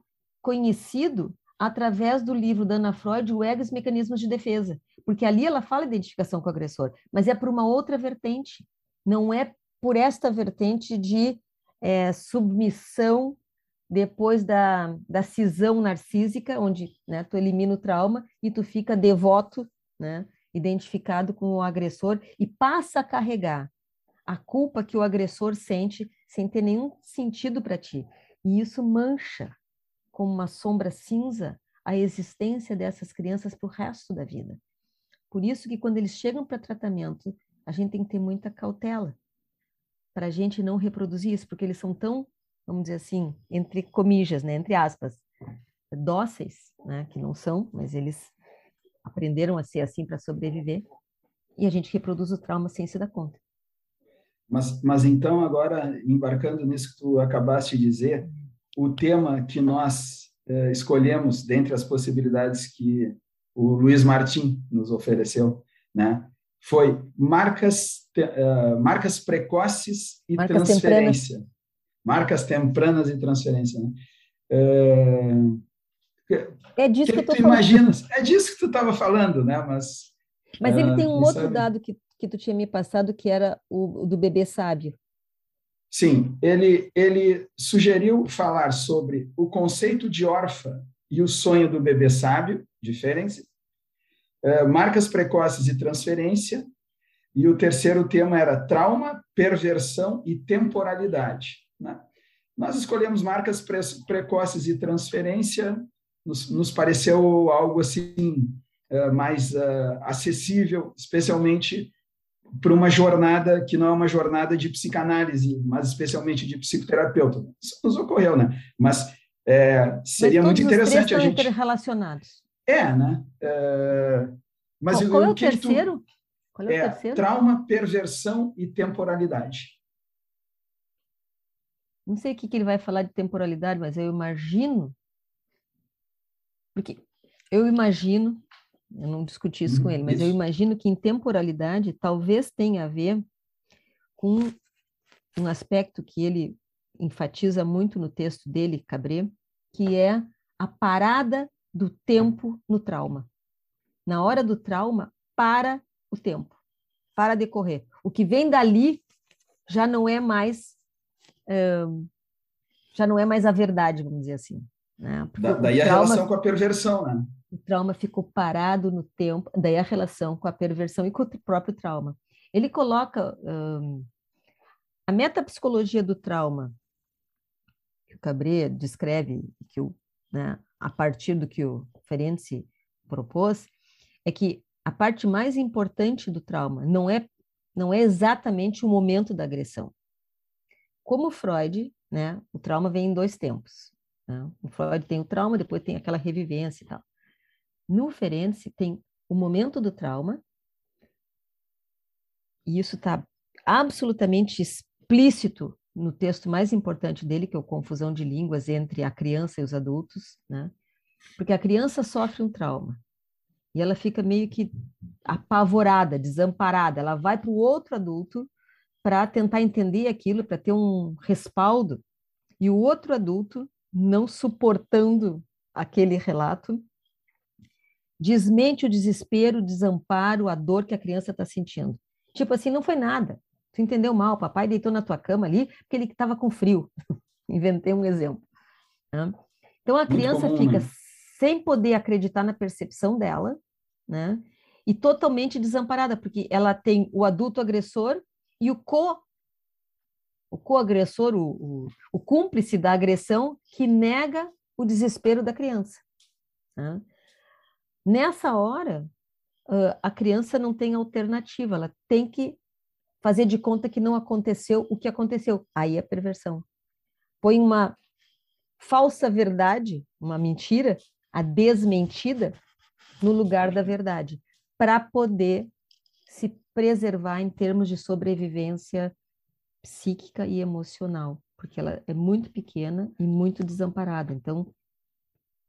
conhecido através do livro da Ana Freud, O Ego e os Mecanismos de Defesa, porque ali ela fala identificação com o agressor, mas é por uma outra vertente, não é por esta vertente de é, submissão depois da, da cisão narcísica, onde né, tu elimina o trauma e tu fica devoto, né, identificado com o agressor e passa a carregar a culpa que o agressor sente sem ter nenhum sentido para ti. E isso mancha como uma sombra cinza a existência dessas crianças para o resto da vida. Por isso que quando eles chegam para tratamento, a gente tem que ter muita cautela para a gente não reproduzir isso, porque eles são tão vamos dizer assim, entre comillas, né, entre aspas, dóceis, né, que não são, mas eles aprenderam a ser assim para sobreviver, e a gente reproduz o trauma sem se dar conta. Mas, mas então, agora, embarcando nisso que tu acabaste de dizer, o tema que nós eh, escolhemos dentre as possibilidades que o Luiz Martin nos ofereceu, né, foi marcas, uh, marcas precoces e marcas transferência. Tempranas marcas tempranas de transferência. Né? É, é disso que, que tu imaginas. É disso que tu estava falando, né? Mas, Mas ele uh, tem um outro sabe? dado que, que tu tinha me passado, que era o, o do bebê sábio. Sim, ele, ele sugeriu falar sobre o conceito de órfã e o sonho do bebê sábio, diferença, uh, marcas precoces e transferência, e o terceiro tema era trauma, perversão e temporalidade. Né? Nós escolhemos marcas pre precoces e transferência, nos, nos pareceu algo assim uh, mais uh, acessível, especialmente para uma jornada que não é uma jornada de psicanálise, mas especialmente de psicoterapeuta. Isso nos ocorreu, né? Mas É, seria muito interessante a gente. interrelacionados. É, né? É... Mas qual, qual é o terceiro? Tu... Qual é, é o terceiro? Trauma, perversão e temporalidade. Não sei o que, que ele vai falar de temporalidade, mas eu imagino. Porque eu imagino, eu não discuti isso com ele, mas isso. eu imagino que em temporalidade talvez tenha a ver com um aspecto que ele enfatiza muito no texto dele, Cabré, que é a parada do tempo no trauma. Na hora do trauma, para o tempo, para decorrer. O que vem dali já não é mais já não é mais a verdade, vamos dizer assim. Né? Da, daí a relação com a perversão, né? O trauma ficou parado no tempo, daí a relação com a perversão e com o próprio trauma. Ele coloca um, a metapsicologia do trauma, que o Cabré descreve, que o, né, a partir do que o Ferenczi propôs, é que a parte mais importante do trauma não é, não é exatamente o momento da agressão. Como Freud, né, o trauma vem em dois tempos. Né? O Freud tem o trauma, depois tem aquela revivência e tal. No Ferenczi tem o momento do trauma, e isso está absolutamente explícito no texto mais importante dele, que é o Confusão de Línguas entre a criança e os adultos, né? Porque a criança sofre um trauma e ela fica meio que apavorada, desamparada. Ela vai para o outro adulto para tentar entender aquilo, para ter um respaldo. E o outro adulto, não suportando aquele relato, desmente o desespero, o desamparo, a dor que a criança está sentindo. Tipo assim, não foi nada. Tu entendeu mal, papai deitou na tua cama ali porque ele estava com frio. (laughs) Inventei um exemplo. Né? Então a criança fica né? sem poder acreditar na percepção dela, né? E totalmente desamparada, porque ela tem o adulto agressor e o co o coagressor, o, o, o cúmplice da agressão que nega o desespero da criança. Né? Nessa hora, a criança não tem alternativa, ela tem que fazer de conta que não aconteceu o que aconteceu. Aí é perversão. Põe uma falsa verdade, uma mentira, a desmentida, no lugar da verdade, para poder se preservar em termos de sobrevivência psíquica e emocional, porque ela é muito pequena e muito desamparada. Então,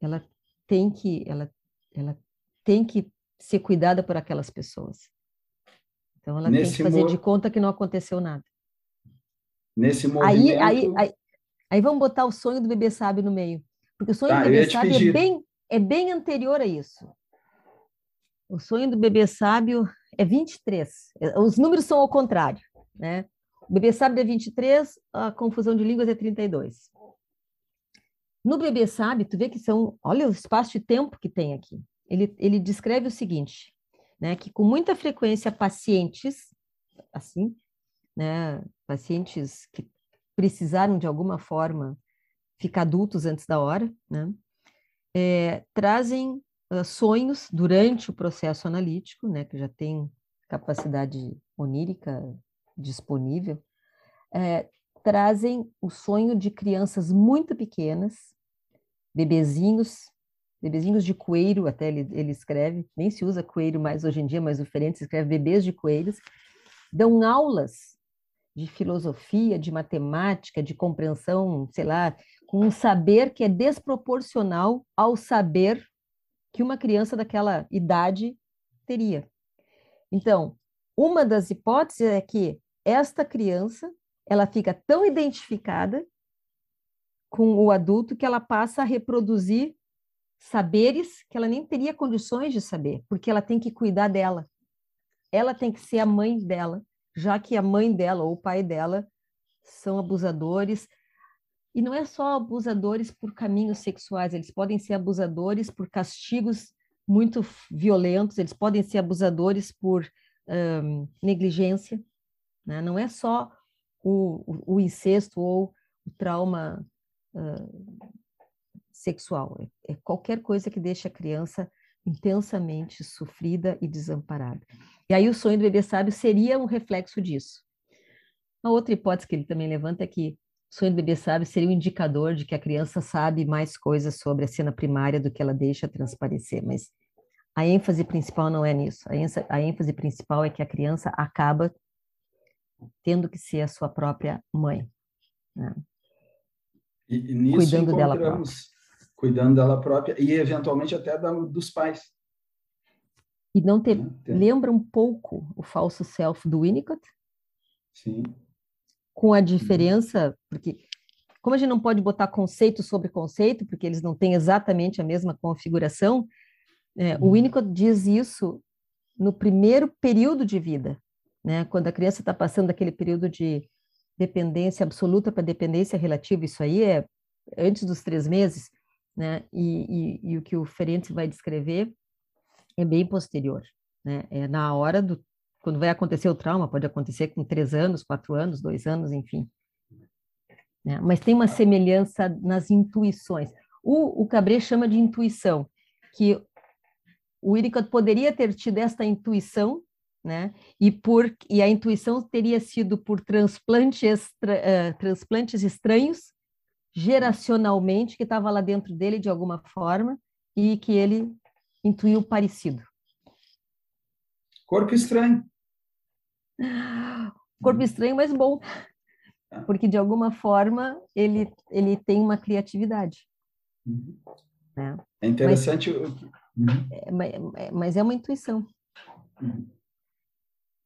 ela tem que ela ela tem que ser cuidada por aquelas pessoas. Então ela Nesse tem que fazer mo... de conta que não aconteceu nada. Nesse movimento... Aí, aí, aí, aí vamos botar o sonho do bebê sábio no meio. Porque o sonho tá, do bebê sábio é bem, é bem anterior a isso. O sonho do bebê sábio é 23. Os números são ao contrário, né? O bebê sábio é 23, a confusão de línguas é 32. No bebê sábio, tu vê que são, olha o espaço de tempo que tem aqui. Ele, ele descreve o seguinte: né, que com muita frequência pacientes, assim, né, pacientes que precisaram de alguma forma ficar adultos antes da hora, né, é, trazem uh, sonhos durante o processo analítico, né, que já tem capacidade onírica disponível, é, trazem o sonho de crianças muito pequenas, bebezinhos bebezinhos de coelho, até ele, ele escreve, nem se usa coelho mais hoje em dia, mas o Ferenc escreve bebês de coelhos, dão aulas de filosofia, de matemática, de compreensão, sei lá, com um saber que é desproporcional ao saber que uma criança daquela idade teria. Então, uma das hipóteses é que esta criança, ela fica tão identificada com o adulto que ela passa a reproduzir saberes que ela nem teria condições de saber, porque ela tem que cuidar dela. Ela tem que ser a mãe dela, já que a mãe dela ou o pai dela são abusadores. E não é só abusadores por caminhos sexuais, eles podem ser abusadores por castigos muito violentos, eles podem ser abusadores por negligência. Né? Não é só o, o, o incesto ou o trauma uh, sexual, é, é qualquer coisa que deixe a criança intensamente sofrida e desamparada. E aí o sonho do bebê sábio seria um reflexo disso. Uma outra hipótese que ele também levanta é que sonho do bebê sabe seria um indicador de que a criança sabe mais coisas sobre a cena primária do que ela deixa transparecer, mas a ênfase principal não é nisso. A ênfase, a ênfase principal é que a criança acaba tendo que ser a sua própria mãe. Né? E, e nisso cuidando dela própria. Cuidando dela própria e, eventualmente, até da, dos pais. E não ter... Né? Lembra um pouco o falso self do Winnicott? Sim com a diferença, porque como a gente não pode botar conceito sobre conceito, porque eles não têm exatamente a mesma configuração, é, o uhum. Winnicott diz isso no primeiro período de vida, né? Quando a criança está passando aquele período de dependência absoluta para dependência relativa, isso aí é antes dos três meses, né? E, e, e o que o Ferenczi vai descrever é bem posterior, né? É na hora do quando vai acontecer o trauma, pode acontecer com três anos, quatro anos, dois anos, enfim. Né? Mas tem uma semelhança nas intuições. O, o Cabré chama de intuição, que o Winnicott poderia ter tido esta intuição, né? E por e a intuição teria sido por transplantes uh, transplantes estranhos, geracionalmente que estava lá dentro dele de alguma forma e que ele intuiu parecido. Corpo estranho. Corpo estranho, mas bom. Tá. Porque, de alguma forma, ele, ele tem uma criatividade. Uhum. Né? É interessante. Mas, uhum. é, mas é uma intuição. Uhum.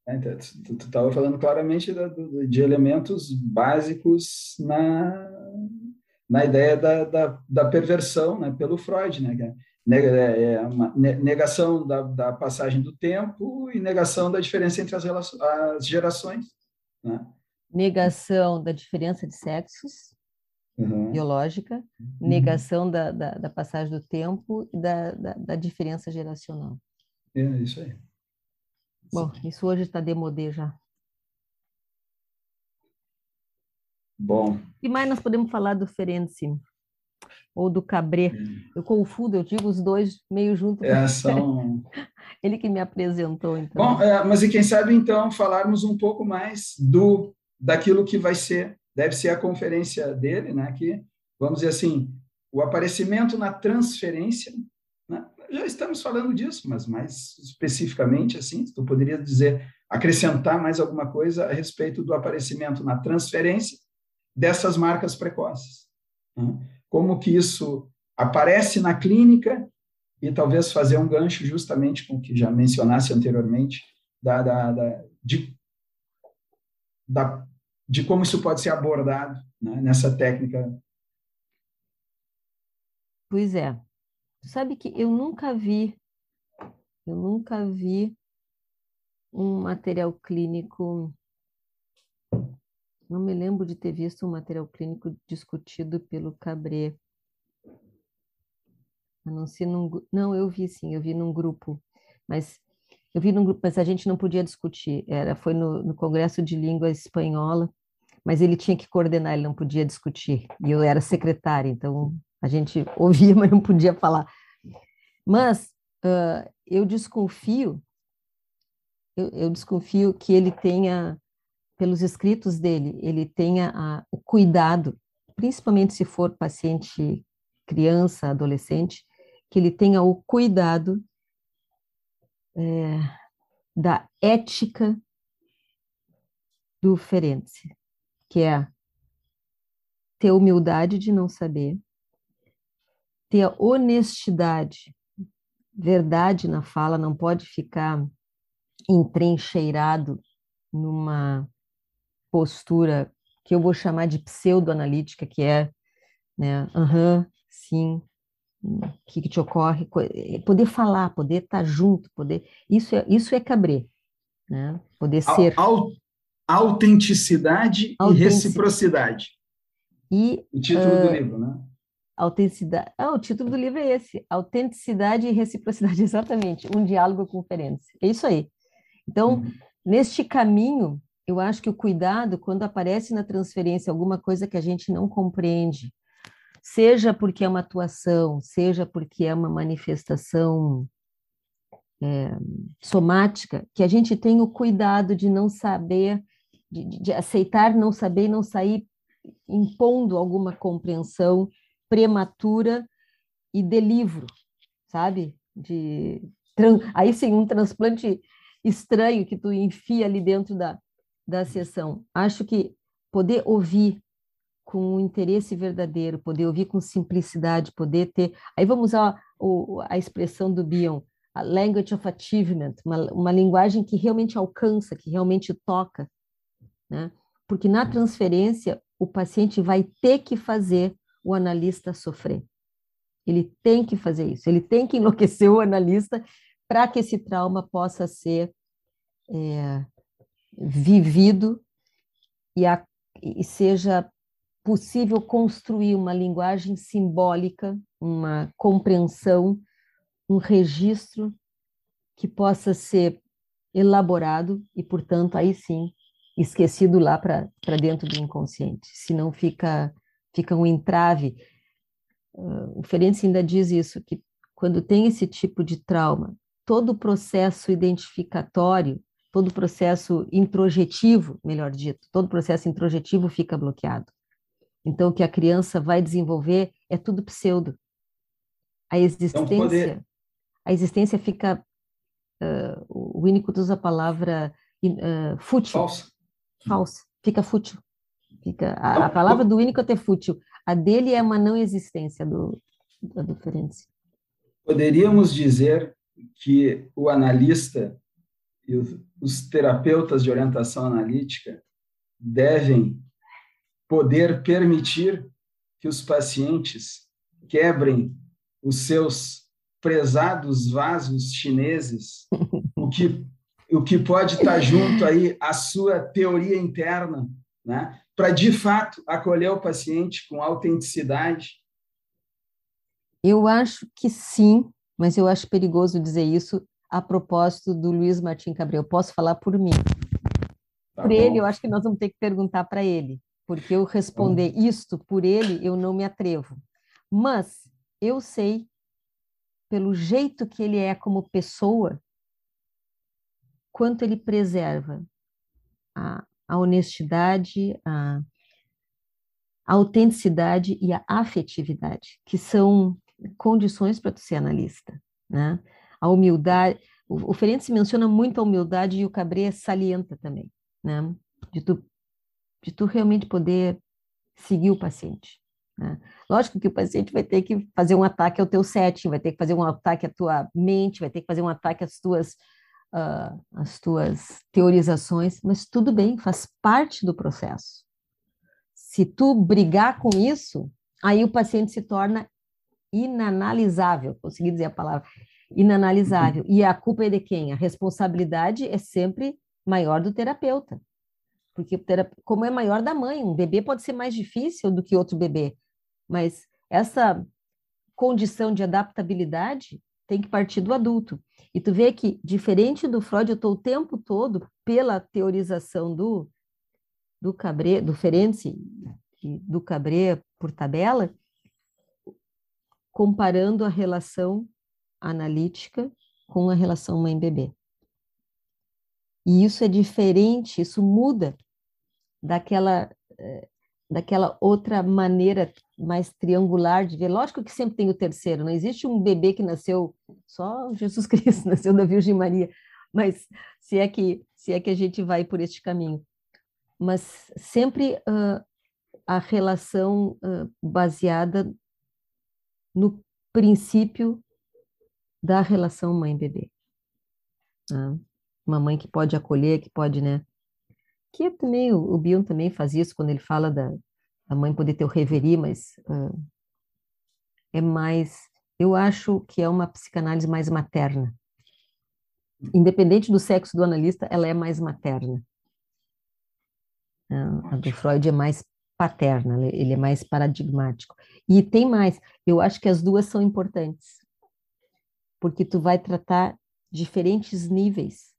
É, então, tu estava falando claramente da, de elementos básicos na, na ideia da, da, da perversão né, pelo Freud, né? É, é uma negação da, da, passagem do tempo e negação da diferença entre as, as gerações. Né? Negação da diferença de sexos, uhum. biológica, uhum. negação da, da, da, passagem do tempo e da, da, diferença geracional. É isso aí. Bom, isso hoje está demodê já. Bom. O que mais nós podemos falar do Ferenczi? ou do Cabré. Eu confundo, eu digo os dois meio juntos. É, são... (laughs) Ele que me apresentou, então. Bom, é, mas e quem sabe, então, falarmos um pouco mais do daquilo que vai ser, deve ser a conferência dele, né, que, vamos dizer assim, o aparecimento na transferência, né, já estamos falando disso, mas mais especificamente, assim, tu poderia dizer, acrescentar mais alguma coisa a respeito do aparecimento na transferência dessas marcas precoces. Né? como que isso aparece na clínica e talvez fazer um gancho justamente com o que já mencionasse anteriormente, da, da, da de, da, de como isso pode ser abordado né, nessa técnica. Pois é. Sabe que eu nunca vi, eu nunca vi um material clínico não me lembro de ter visto um material clínico discutido pelo Cabré. Não num... Não, eu vi sim, eu vi num grupo, mas eu vi num grupo, mas a gente não podia discutir. Era, foi no, no Congresso de Língua Espanhola, mas ele tinha que coordenar, ele não podia discutir. E eu era secretária, então a gente (laughs) ouvia, mas não podia falar. Mas uh, eu desconfio, eu, eu desconfio que ele tenha pelos escritos dele, ele tenha a, o cuidado, principalmente se for paciente criança, adolescente, que ele tenha o cuidado é, da ética do Ferenczi, que é ter humildade de não saber, ter a honestidade, verdade na fala, não pode ficar entrencheirado numa postura que eu vou chamar de pseudoanalítica, que é, né, aham, uhum, sim, o que, que, te ocorre, eh, poder falar, poder estar junto, poder, isso é, isso é cabré, né, poder ser... autenticidade, e reciprocidade. E, o título uh, do livro, né? Autenticidade. Ah, o título do livro é esse: Autenticidade e Reciprocidade, (laughs) exatamente. Um diálogo com Ferenc. É isso aí. Então, uhum. neste caminho, eu acho que o cuidado, quando aparece na transferência alguma coisa que a gente não compreende, seja porque é uma atuação, seja porque é uma manifestação é, somática, que a gente tenha o cuidado de não saber, de, de, aceitar não saber e não sair impondo alguma compreensão prematura e de livro, sabe? De aí sim um transplante estranho que tu enfia ali dentro da, da sessão. Acho que poder ouvir com interesse verdadeiro, poder ouvir com simplicidade, poder ter. Aí vamos usar a expressão do Bion, a language of achievement, uma, uma linguagem que realmente alcança, que realmente toca, né? Porque na transferência o paciente vai ter que fazer o analista sofrer. Ele tem que fazer isso, ele tem que enlouquecer o analista para que esse trauma possa ser é, vivido e, a, e seja possível construir uma linguagem simbólica, uma compreensão, um registro que possa ser elaborado e, portanto, aí sim, esquecido lá para dentro do inconsciente. Senão fica, fica um entrave. Uh, o Ferenc ainda diz isso, que quando tem esse tipo de trauma, todo o processo identificatório, todo o processo introjetivo, melhor dito, todo o processo introjetivo fica bloqueado. Então, o que a criança vai desenvolver é tudo pseudo. A existência, a existência fica. Uh, o Winnicott usa a palavra uh, fútil. Falsa. Falsa. Fica fútil. Fica, a, a palavra do Winnicott é fútil. A dele é uma não existência do, da diferença. Poderíamos dizer que o analista e os terapeutas de orientação analítica devem poder permitir que os pacientes quebrem os seus prezados vasos chineses, o que, o que pode estar junto aí a sua teoria interna, né? para de fato acolher o paciente com autenticidade? Eu acho que sim, mas eu acho perigoso dizer isso a propósito do Luiz Martim Cabreu. Posso falar por mim. Tá por bom. ele, eu acho que nós vamos ter que perguntar para ele, porque eu responder hum. isto por ele, eu não me atrevo. Mas eu sei, pelo jeito que ele é como pessoa, quanto ele preserva a, a honestidade, a, a autenticidade e a afetividade, que são condições para tu ser analista, né? A humildade, o, o Ferenc menciona muito a humildade e o Cabré salienta também, né? De tu, de tu realmente poder seguir o paciente. Né? Lógico que o paciente vai ter que fazer um ataque ao teu setting, vai ter que fazer um ataque à tua mente, vai ter que fazer um ataque às tuas, uh, às tuas teorizações, mas tudo bem, faz parte do processo. Se tu brigar com isso, aí o paciente se torna inanalisável, consegui dizer a palavra, inanalisável. E a culpa é de quem? A responsabilidade é sempre maior do terapeuta. Porque como é maior da mãe, um bebê pode ser mais difícil do que outro bebê, mas essa condição de adaptabilidade tem que partir do adulto. E tu vê que, diferente do Freud, eu estou o tempo todo, pela teorização do, do Cabré, do Ferenczi, do Cabré por tabela, comparando a relação analítica com a relação mãe-bebê. E isso é diferente, isso muda daquela, eh, daquela outra maneira mais triangular de ver. Lógico que sempre tem o terceiro, não existe um bebê que nasceu só Jesus (laughs) Cristo, nasceu da Virgem Maria, mas se é que, se é que a gente vai por este caminho. Mas sempre uh, a relação uh, baseada no princípio da relação mãe-bebê. Né? Uma mãe que pode acolher, que pode, né? Que é também, o, o Bion também faz isso quando ele fala da, da mãe poder ter o reverie, mas uh, é mais, eu acho que é uma psicanálise mais materna. Independente do sexo do analista, ela é mais materna. Uh, a do Freud é mais paterna, ele é mais paradigmático. E tem mais, eu acho que as duas são importantes, porque tu vai tratar diferentes níveis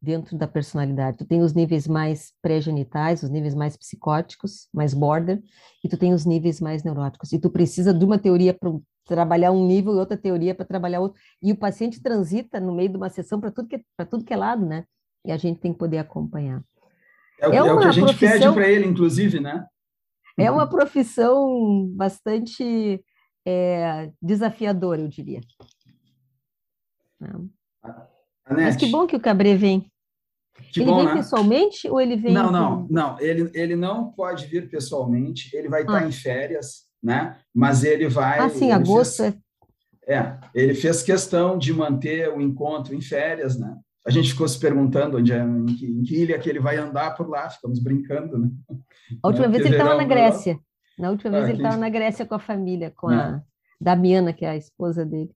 dentro da personalidade. Tu tem os níveis mais pré-genitais, os níveis mais psicóticos, mais border, e tu tem os níveis mais neuróticos. E tu precisa de uma teoria para trabalhar um nível e outra teoria para trabalhar outro. E o paciente transita no meio de uma sessão para tudo que para tudo que é lado, né? E a gente tem que poder acompanhar. É o, é é o que a gente profissão... pede para ele, inclusive, né? É uma profissão bastante é, desafiadora, eu diria. Mas que bom que o Cabré vem. Que ele bom, vem né? pessoalmente ou ele vem? Não, não, não. Ele, ele não pode vir pessoalmente. Ele vai ah. estar em férias, né? Mas ele vai. Ah, sim, agosto fez, é. É, ele fez questão de manter o encontro em férias, né? A gente ficou se perguntando onde é, em, que, em que ilha que ele vai andar por lá, ficamos brincando, né? A última né? vez ele estava na Grécia. Na última vez ah, ele estava na Grécia com a família, com a é. Damiana, que é a esposa dele.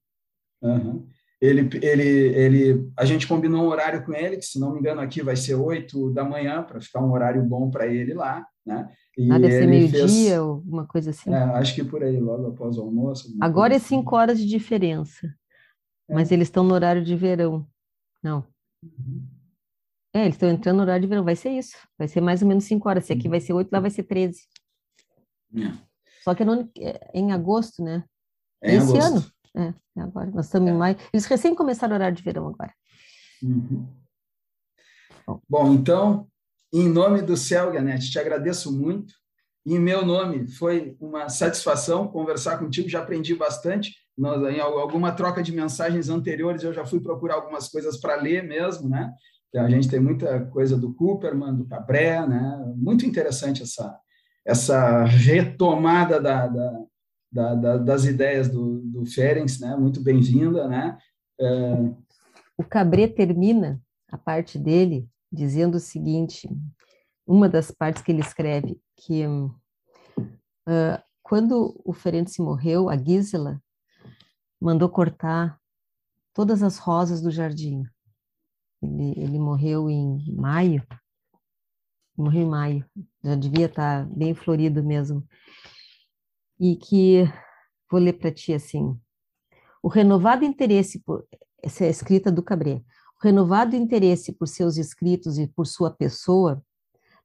Uhum. Ele, ele, ele, a gente combinou um horário com ele, que se não me engano aqui vai ser oito da manhã, para ficar um horário bom para ele lá, né? E ah, deve ser meio-dia ou uma coisa assim. É, acho que por aí, logo após o almoço. Agora é assim. cinco horas de diferença, é. mas eles estão no horário de verão. Não. Uhum. É, eles estão entrando no horário de verão, vai ser isso. Vai ser mais ou menos cinco horas. Se aqui uhum. vai ser oito, lá vai ser treze. É. Só que no, é em agosto, né? É Esse agosto. ano. É, agora. Nós estamos em é. maio. Eles recém começaram o horário de verão agora. Uhum. Bom. então, em nome do Céu, Ganete, te agradeço muito. Em meu nome, foi uma satisfação conversar contigo. Já aprendi bastante. Nós, em alguma troca de mensagens anteriores, eu já fui procurar algumas coisas para ler mesmo, né? A gente tem muita coisa do Cooperman, do Cabré, né? Muito interessante essa, essa retomada da, da, da, da, das ideias do, do Ferenc, né? Muito bem-vinda, né? É... O Cabré termina a parte dele dizendo o seguinte, uma das partes que ele escreve, que uh, quando o Ferenc morreu, a Gisela mandou cortar todas as rosas do jardim. Ele, ele morreu em maio, morreu em maio, já devia estar bem florido mesmo e que vou ler para ti assim. O renovado interesse por essa é a escrita do Cabré. O renovado interesse por seus escritos e por sua pessoa,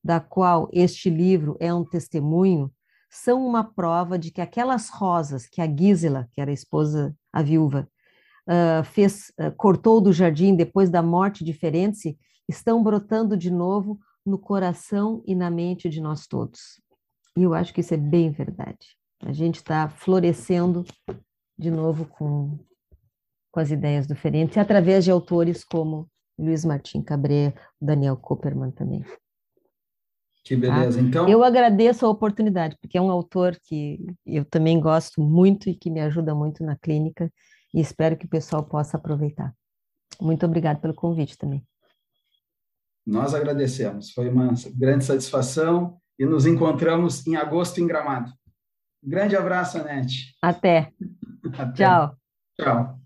da qual este livro é um testemunho, são uma prova de que aquelas rosas que a Gisela, que era a esposa, a viúva, uh, fez, uh, cortou do jardim depois da morte de Ferenci, estão brotando de novo no coração e na mente de nós todos. E eu acho que isso é bem verdade. A gente está florescendo de novo com, com as ideias diferentes, através de autores como Luiz Martim Cabré, Daniel Cooperman também. Que beleza, tá? então. Eu agradeço a oportunidade, porque é um autor que eu também gosto muito e que me ajuda muito na clínica, e espero que o pessoal possa aproveitar. Muito obrigada pelo convite também. Nós agradecemos, foi uma grande satisfação e nos encontramos em agosto em Gramado. Grande abraço, Anete. Até. Até. Tchau. Tchau.